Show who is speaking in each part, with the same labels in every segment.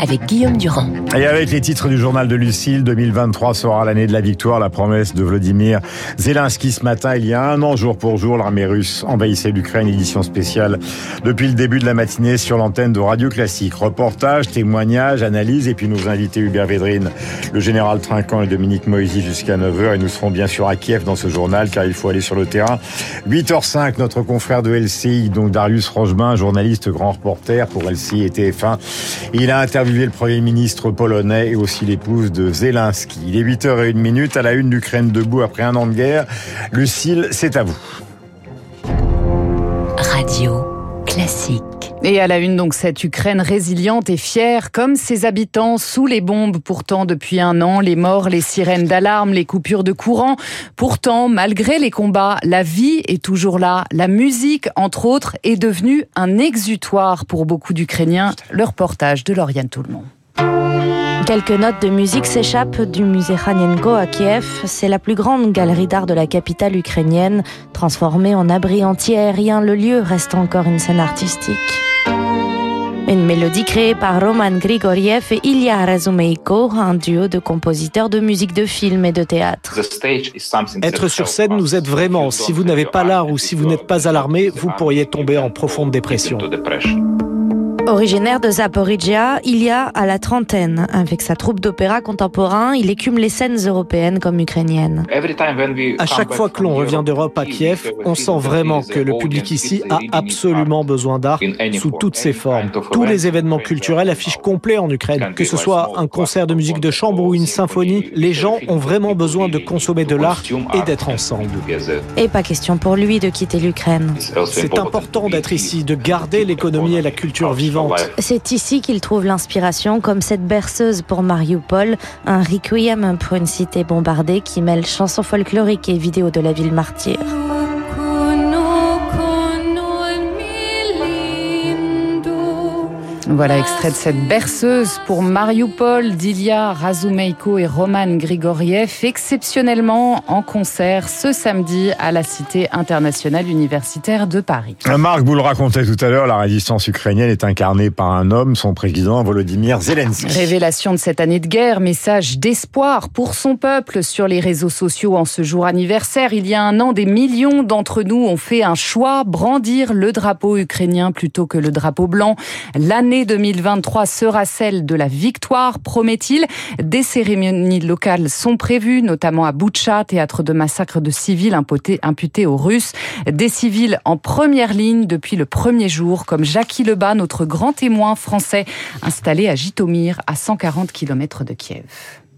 Speaker 1: avec Guillaume Durand.
Speaker 2: Et avec les titres du journal de Lucille, 2023 sera l'année de la victoire, la promesse de Vladimir Zelensky ce matin. Il y a un an, jour pour jour, l'armée russe envahissait l'Ukraine, édition spéciale depuis le début de la matinée sur l'antenne de Radio Classique. Reportage, témoignages, analyse et puis nous invités Hubert Védrine, le général Trinquant et Dominique Moisy jusqu'à 9h. Et nous serons bien sûr à Kiev dans ce journal car il faut aller sur le terrain. 8h05, notre confrère de LCI, donc Darius Rochemin, journaliste, grand reporter pour LCI et TF1. Il a interviewé le Premier ministre polonais et aussi l'épouse de Zelensky. Il est 8h01 à la une d'Ukraine debout après un an de guerre. Lucille, c'est à vous.
Speaker 1: Radio classique.
Speaker 3: Et à la une, donc, cette Ukraine résiliente et fière, comme ses habitants, sous les bombes, pourtant, depuis un an, les morts, les sirènes d'alarme, les coupures de courant. Pourtant, malgré les combats, la vie est toujours là. La musique, entre autres, est devenue un exutoire pour beaucoup d'Ukrainiens. Le reportage de Lauriane Toulmont.
Speaker 4: Quelques notes de musique s'échappent du musée Khanenko à Kiev. C'est la plus grande galerie d'art de la capitale ukrainienne. Transformée en abri anti-aérien, le lieu reste encore une scène artistique. Une mélodie créée par Roman Grigoriev et Ilya Razumeiko, un duo de compositeurs de musique de film et de théâtre.
Speaker 5: Être sur scène nous aide vraiment. Si vous n'avez pas l'art ou si vous n'êtes pas alarmé, vous pourriez tomber en profonde dépression.
Speaker 4: Originaire de Zaporizhia, il y a à la trentaine. Avec sa troupe d'opéra contemporain, il écume les scènes européennes comme ukrainiennes.
Speaker 5: À chaque fois que l'on revient d'Europe à Kiev, on sent vraiment que le public ici a absolument besoin d'art sous toutes ses formes. Tous les événements culturels affichent complet en Ukraine. Que ce soit un concert de musique de chambre ou une symphonie, les gens ont vraiment besoin de consommer de l'art et d'être ensemble.
Speaker 4: Et pas question pour lui de quitter l'Ukraine.
Speaker 5: C'est important d'être ici, de garder l'économie et la culture vivante
Speaker 4: c'est ici qu'il trouve l'inspiration, comme cette berceuse pour Mariupol, un requiem pour une cité bombardée qui mêle chansons folkloriques et vidéos de la ville martyre.
Speaker 3: Voilà, extrait de cette berceuse pour Mariupol d'Ilya Razumeiko et Roman Grigoriev, exceptionnellement en concert ce samedi à la Cité internationale universitaire de Paris.
Speaker 2: Marc, vous le racontait tout à l'heure, la résistance ukrainienne est incarnée par un homme, son président Volodymyr Zelensky.
Speaker 3: Révélation de cette année de guerre, message d'espoir pour son peuple sur les réseaux sociaux en ce jour anniversaire. Il y a un an, des millions d'entre nous ont fait un choix, brandir le drapeau ukrainien plutôt que le drapeau blanc. L'année 2023 sera celle de la victoire, promet-il. Des cérémonies locales sont prévues, notamment à Boutcha, théâtre de massacre de civils imputés aux Russes. Des civils en première ligne depuis le premier jour, comme Jackie Lebas, notre grand témoin français, installé à Jitomir, à 140 km de Kiev.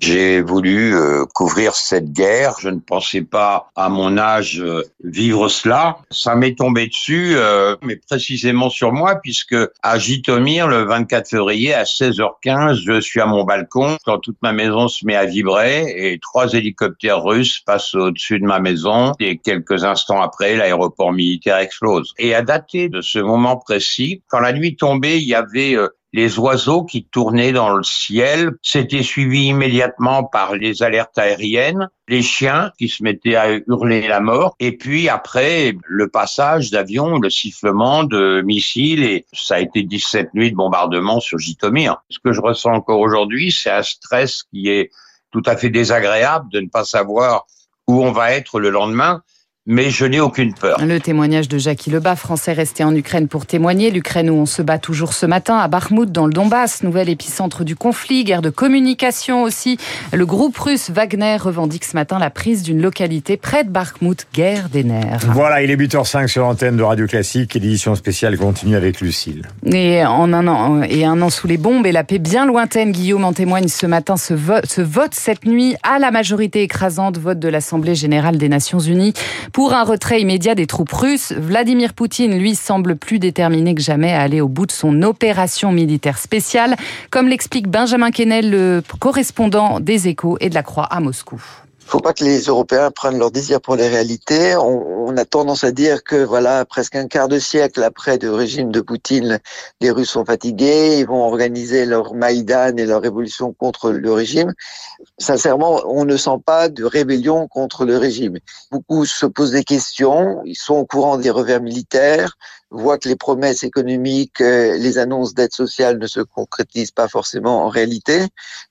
Speaker 6: J'ai voulu euh, couvrir cette guerre. Je ne pensais pas, à mon âge, euh, vivre cela. Ça m'est tombé dessus, euh, mais précisément sur moi, puisque à Jitomir, le 24 février, à 16h15, je suis à mon balcon, quand toute ma maison se met à vibrer, et trois hélicoptères russes passent au-dessus de ma maison, et quelques instants après, l'aéroport militaire explose. Et à dater de ce moment précis, quand la nuit tombait, il y avait les oiseaux qui tournaient dans le ciel. C'était suivi immédiatement par les alertes aériennes, les chiens qui se mettaient à hurler la mort, et puis après le passage d'avions, le sifflement de missiles, et ça a été 17 nuits de bombardement sur Jitomir. Ce que je ressens encore aujourd'hui, c'est un stress qui est tout à fait désagréable de ne pas savoir où on va être le lendemain mais je n'ai aucune peur.
Speaker 3: Le témoignage de Jackie Lebas, français resté en Ukraine pour témoigner. L'Ukraine où on se bat toujours ce matin, à Bakhmut, dans le Donbass, nouvel épicentre du conflit, guerre de communication aussi. Le groupe russe Wagner revendique ce matin la prise d'une localité près de Bakhmut, guerre des nerfs.
Speaker 2: Voilà, il est 8h05 sur l'antenne de Radio Classique et l'édition spéciale continue avec Lucille.
Speaker 3: Et, en un an, et un an sous les bombes et la paix bien lointaine, Guillaume en témoigne ce matin, ce vote, ce vote cette nuit à la majorité écrasante, vote de l'Assemblée générale des Nations Unies pour un retrait immédiat des troupes russes, Vladimir Poutine, lui, semble plus déterminé que jamais à aller au bout de son opération militaire spéciale, comme l'explique Benjamin Kennel, le correspondant des Échos et de la Croix à Moscou.
Speaker 7: Faut pas que les Européens prennent leur désir pour les réalités. On, on, a tendance à dire que voilà, presque un quart de siècle après le régime de Poutine, les Russes sont fatigués, ils vont organiser leur Maïdan et leur révolution contre le régime. Sincèrement, on ne sent pas de rébellion contre le régime. Beaucoup se posent des questions, ils sont au courant des revers militaires, voit que les promesses économiques, euh, les annonces d'aide sociale ne se concrétisent pas forcément en réalité.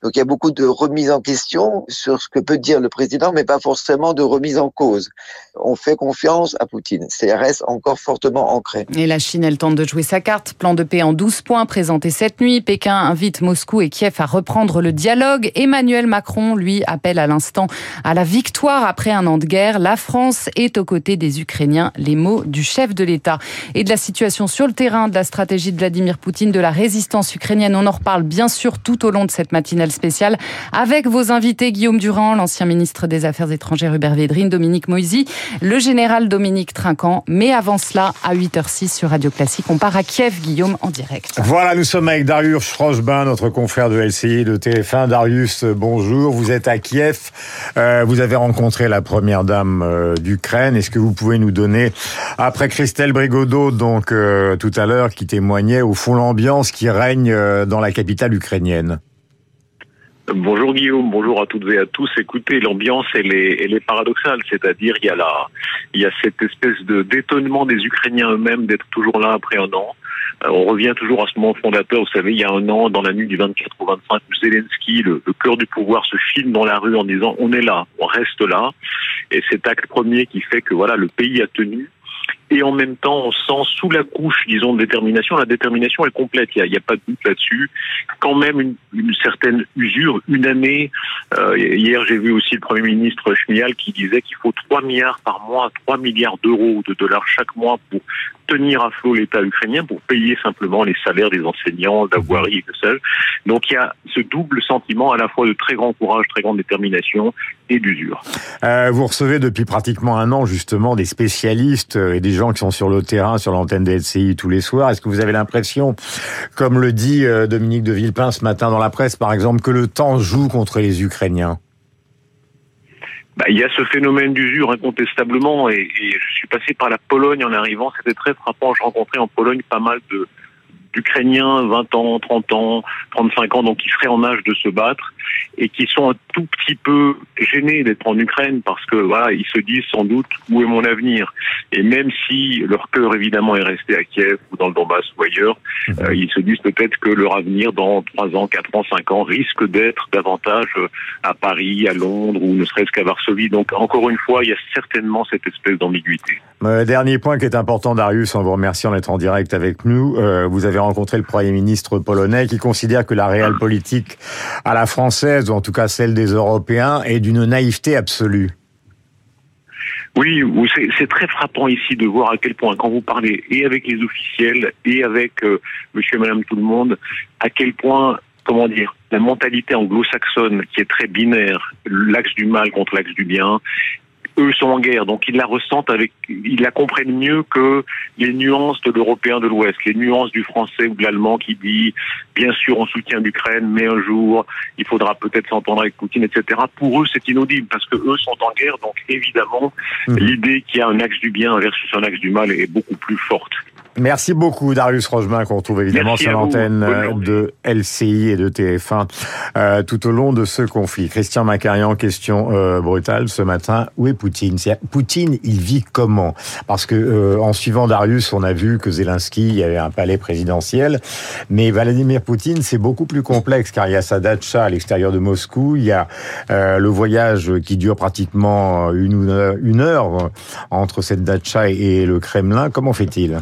Speaker 7: Donc il y a beaucoup de remise en question sur ce que peut dire le président, mais pas forcément de remise en cause. On fait confiance à Poutine. C'est reste encore fortement ancré.
Speaker 3: Et la Chine, elle tente de jouer sa carte. Plan de paix en 12 points présenté cette nuit. Pékin invite Moscou et Kiev à reprendre le dialogue. Emmanuel Macron, lui, appelle à l'instant à la victoire après un an de guerre. La France est aux côtés des Ukrainiens. Les mots du chef de l'État. Et la situation sur le terrain, de la stratégie de Vladimir Poutine, de la résistance ukrainienne. On en reparle bien sûr tout au long de cette matinale spéciale avec vos invités Guillaume Durand, l'ancien ministre des Affaires étrangères Hubert Védrine, Dominique Moisy, le général Dominique Trinquant. Mais avant cela, à 8h06 sur Radio Classique, on part à Kiev, Guillaume, en direct.
Speaker 2: Voilà, nous sommes avec Darius Rochebin, notre confrère de LCI de TF1. Darius, bonjour. Vous êtes à Kiev. Euh, vous avez rencontré la première dame euh, d'Ukraine. Est-ce que vous pouvez nous donner, après Christelle Brigodeau, donc euh, tout à l'heure, qui témoignait au fond l'ambiance qui règne euh, dans la capitale ukrainienne
Speaker 8: Bonjour Guillaume, bonjour à toutes et à tous. Écoutez, l'ambiance elle est, elle est paradoxale, c'est-à-dire il y a la, il y a cette espèce de d'étonnement des Ukrainiens eux-mêmes d'être toujours là après un an. Euh, on revient toujours à ce moment fondateur. Vous savez, il y a un an, dans la nuit du 24 au 25, Zelensky, le, le cœur du pouvoir, se filme dans la rue en disant on est là, on reste là. Et cet acte premier qui fait que voilà, le pays a tenu et en même temps, on sent sous la couche, disons, de détermination, la détermination est complète, il n'y a, pas de doute là-dessus, quand même une, certaine usure, une année, euh, hier j'ai vu aussi le Premier ministre Schmial qui disait qu'il faut 3 milliards par mois, 3 milliards d'euros de dollars chaque mois pour tenir à flot l'État ukrainien, pour payer simplement les salaires des enseignants, de la voirie et que sais-je. Donc il y a ce double sentiment à la fois de très grand courage, très grande détermination et d'usure.
Speaker 2: Euh, vous recevez depuis pratiquement un an justement des spécialistes et des gens qui sont sur le terrain, sur l'antenne des LCI tous les soirs. Est-ce que vous avez l'impression, comme le dit Dominique de Villepin ce matin dans la presse, par exemple, que le temps joue contre les Ukrainiens?
Speaker 8: Bah, il y a ce phénomène d'usure incontestablement et, je suis passé par la Pologne en arrivant, c'était très frappant. Je rencontrais en Pologne pas mal d'Ukrainiens, 20 ans, 30 ans, 35 ans, donc qui seraient en âge de se battre et qui sont un tout petit peu gênés d'être en Ukraine parce que voilà, ils se disent sans doute où est mon avenir? Et même si leur cœur évidemment est resté à Kiev ou dans le Donbass ou ailleurs, euh, ils se disent peut-être que leur avenir dans 3 ans, 4 ans, 5 ans risque d'être davantage à Paris, à Londres ou ne serait-ce qu'à Varsovie. Donc encore une fois, il y a certainement cette espèce d'ambiguïté.
Speaker 2: Euh, dernier point qui est important, Darius, en vous remerciant d'être en direct avec nous. Euh, vous avez rencontré le Premier ministre polonais qui considère que la réelle politique à la ou en tout cas celle des Européens, est d'une naïveté absolue.
Speaker 8: Oui, c'est très frappant ici de voir à quel point, quand vous parlez et avec les officiels et avec euh, monsieur et madame tout le monde, à quel point, comment dire, la mentalité anglo-saxonne qui est très binaire, l'axe du mal contre l'axe du bien, eux sont en guerre, donc ils la ressentent avec, ils la comprennent mieux que les nuances de l'européen de l'Ouest, les nuances du français ou de l'allemand qui dit, bien sûr, on soutient l'Ukraine, mais un jour, il faudra peut-être s'entendre avec Poutine, etc. Pour eux, c'est inaudible parce que eux sont en guerre, donc évidemment, mmh. l'idée qu'il y a un axe du bien versus un axe du mal est beaucoup plus forte.
Speaker 2: Merci beaucoup Darius Rochemin qu'on retrouve évidemment
Speaker 8: Merci
Speaker 2: sur l'antenne de LCI et de TF1 euh, tout au long de ce conflit. Christian Macarian, question euh, brutale ce matin. Où est Poutine? Poutine, il vit comment? Parce que euh, en suivant Darius, on a vu que Zelensky, il y avait un palais présidentiel, mais Vladimir Poutine, c'est beaucoup plus complexe car il y a sa datcha à l'extérieur de Moscou, il y a euh, le voyage qui dure pratiquement une, une heure entre cette datcha et le Kremlin. Comment fait-il?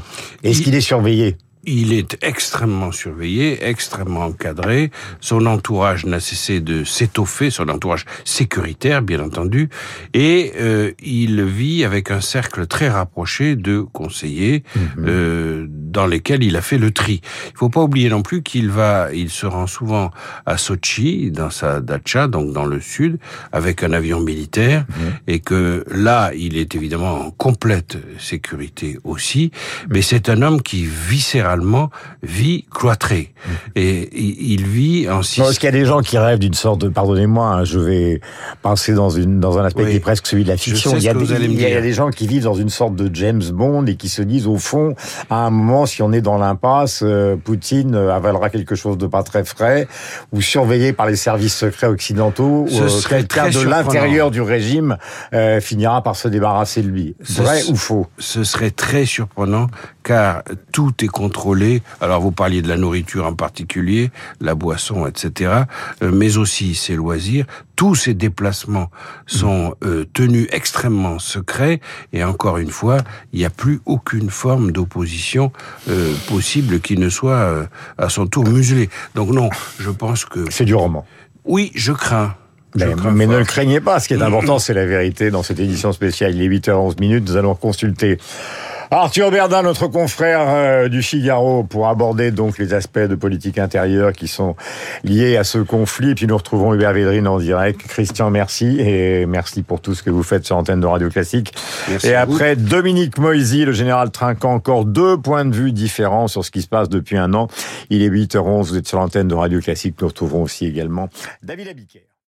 Speaker 2: Est-ce qu'il est surveillé
Speaker 9: il est extrêmement surveillé, extrêmement encadré. Son entourage n'a cessé de s'étoffer, son entourage sécuritaire, bien entendu, et euh, il vit avec un cercle très rapproché de conseillers. Mmh. Euh, dans lesquels il a fait le tri. Il faut pas oublier non plus qu'il va, il se rend souvent à Sochi, dans sa dacha, donc dans le sud, avec un avion militaire, mmh. et que là, il est évidemment en complète sécurité aussi, mais c'est un homme qui viscéralement vit cloîtré. Mmh. Et il vit en...
Speaker 2: Est-ce qu'il y a des gens qui rêvent d'une sorte de... Pardonnez-moi, hein, je vais penser dans, une, dans un aspect qui est presque celui de la fiction. Il y, a des, il y a des gens qui vivent dans une sorte de James Bond et qui se disent, au fond, à un moment, si on est dans l'impasse, euh, Poutine euh, avalera quelque chose de pas très frais, ou surveillé par les services secrets occidentaux, ou euh, quelqu'un de l'intérieur du régime finira par se débarrasser de lui. Vrai ou faux?
Speaker 9: Ce serait très surprenant, car tout est Alors, vous parliez de la nourriture en particulier, la boisson, etc., mais aussi ses loisirs. Tous ces déplacements sont tenus extrêmement secrets, et encore une fois, il n'y a plus aucune forme d'opposition euh, possible qui ne soit euh, à son tour muselé. Donc non, je pense que...
Speaker 2: C'est du roman.
Speaker 9: Oui, je crains.
Speaker 2: Mais, mais ne le craignez pas, ce qui est important, c'est la vérité dans cette édition spéciale. Il est 8h11 minutes, nous allons consulter Arthur Berdin, notre confrère euh, du Figaro, pour aborder donc les aspects de politique intérieure qui sont liés à ce conflit. Et puis nous retrouvons Hubert Védrine en direct. Christian, merci et merci pour tout ce que vous faites sur l'antenne de Radio Classique. et après Dominique Moisy, le général Trinquant, encore deux points de vue différents sur ce qui se passe depuis un an. Il est 8h11, vous êtes sur l'antenne de Radio Classique. Nous retrouvons aussi également David Abiker.